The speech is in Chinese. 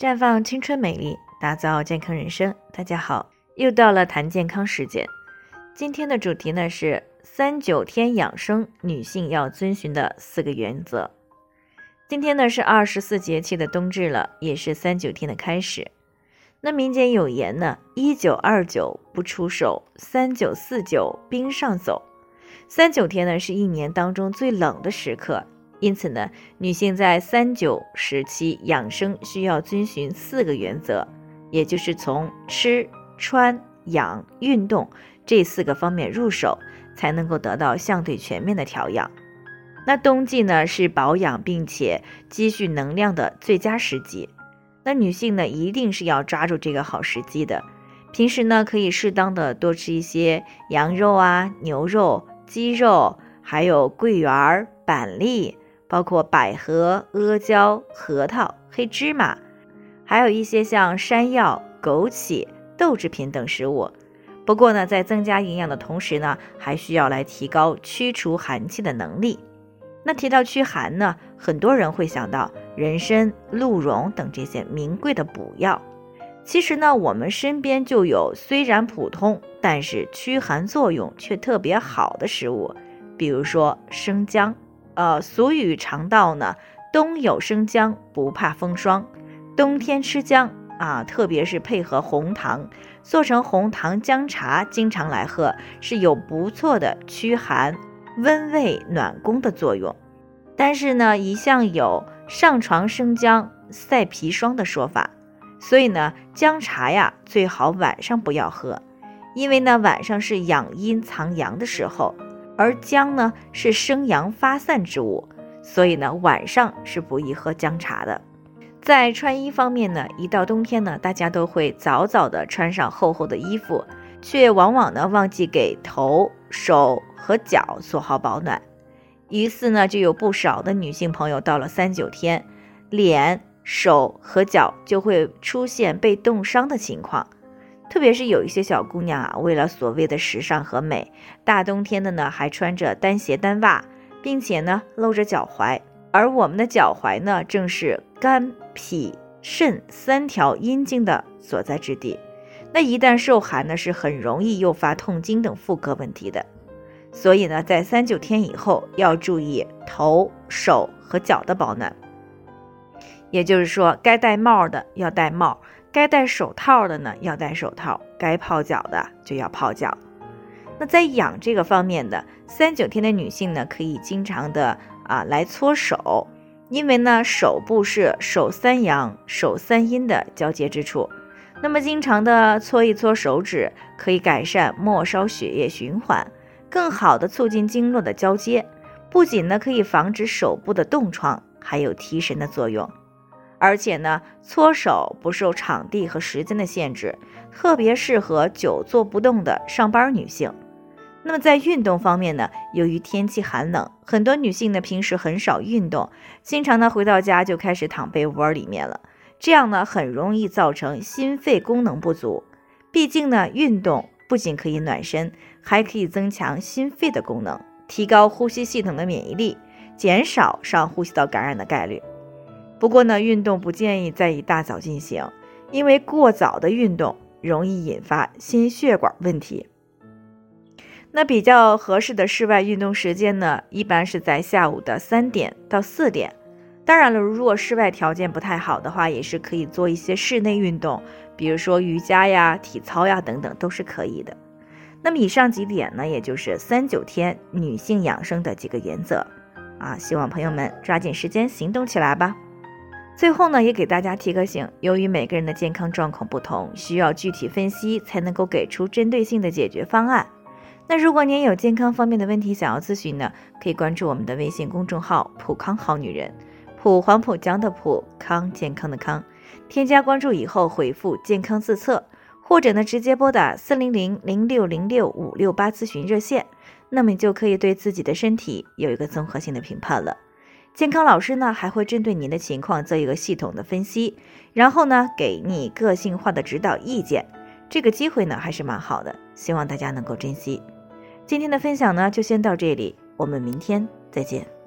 绽放青春美丽，打造健康人生。大家好，又到了谈健康时间。今天的主题呢是三九天养生，女性要遵循的四个原则。今天呢是二十四节气的冬至了，也是三九天的开始。那民间有言呢：一九二九不出手，三九四九冰上走。三九天呢是一年当中最冷的时刻。因此呢，女性在三九时期养生需要遵循四个原则，也就是从吃、穿、养、运动这四个方面入手，才能够得到相对全面的调养。那冬季呢是保养并且积蓄能量的最佳时机，那女性呢一定是要抓住这个好时机的。平时呢可以适当的多吃一些羊肉啊、牛肉、鸡肉，还有桂圆、板栗。包括百合、阿胶、核桃、黑芝麻，还有一些像山药、枸杞、豆制品等食物。不过呢，在增加营养的同时呢，还需要来提高驱除寒气的能力。那提到驱寒呢，很多人会想到人参、鹿茸等这些名贵的补药。其实呢，我们身边就有虽然普通，但是驱寒作用却特别好的食物，比如说生姜。呃，俗语常道呢，冬有生姜不怕风霜，冬天吃姜啊，特别是配合红糖做成红糖姜茶，经常来喝，是有不错的驱寒、温胃、暖宫的作用。但是呢，一向有上床生姜赛砒霜的说法，所以呢，姜茶呀最好晚上不要喝，因为呢晚上是养阴藏阳的时候。而姜呢是生阳发散之物，所以呢晚上是不宜喝姜茶的。在穿衣方面呢，一到冬天呢，大家都会早早的穿上厚厚的衣服，却往往呢忘记给头、手和脚做好保暖。于是呢，就有不少的女性朋友到了三九天，脸、手和脚就会出现被冻伤的情况。特别是有一些小姑娘啊，为了所谓的时尚和美，大冬天的呢还穿着单鞋单袜，并且呢露着脚踝。而我们的脚踝呢，正是肝、脾、肾三条阴经的所在之地。那一旦受寒呢，是很容易诱发痛经等妇科问题的。所以呢，在三九天以后要注意头、手和脚的保暖。也就是说，该戴帽的要戴帽。该戴手套的呢，要戴手套；该泡脚的就要泡脚。那在养这个方面的三九天的女性呢，可以经常的啊来搓手，因为呢手部是手三阳、手三阴的交接之处。那么经常的搓一搓手指，可以改善末梢血液循环，更好的促进经络的交接。不仅呢可以防止手部的冻疮，还有提神的作用。而且呢，搓手不受场地和时间的限制，特别适合久坐不动的上班女性。那么在运动方面呢，由于天气寒冷，很多女性呢平时很少运动，经常呢回到家就开始躺被窝里面了，这样呢很容易造成心肺功能不足。毕竟呢，运动不仅可以暖身，还可以增强心肺的功能，提高呼吸系统的免疫力，减少上呼吸道感染的概率。不过呢，运动不建议在一大早进行，因为过早的运动容易引发心血管问题。那比较合适的室外运动时间呢，一般是在下午的三点到四点。当然了，如果室外条件不太好的话，也是可以做一些室内运动，比如说瑜伽呀、体操呀等等，都是可以的。那么以上几点呢，也就是三九天女性养生的几个原则啊，希望朋友们抓紧时间行动起来吧。最后呢，也给大家提个醒，由于每个人的健康状况不同，需要具体分析才能够给出针对性的解决方案。那如果您有健康方面的问题想要咨询呢，可以关注我们的微信公众号“普康好女人”，普黄浦江的普康健康的康，添加关注以后回复“健康自测”，或者呢直接拨打四零零零六零六五六八咨询热线，那么你就可以对自己的身体有一个综合性的评判了。健康老师呢还会针对您的情况做一个系统的分析，然后呢给你个性化的指导意见。这个机会呢还是蛮好的，希望大家能够珍惜。今天的分享呢就先到这里，我们明天再见。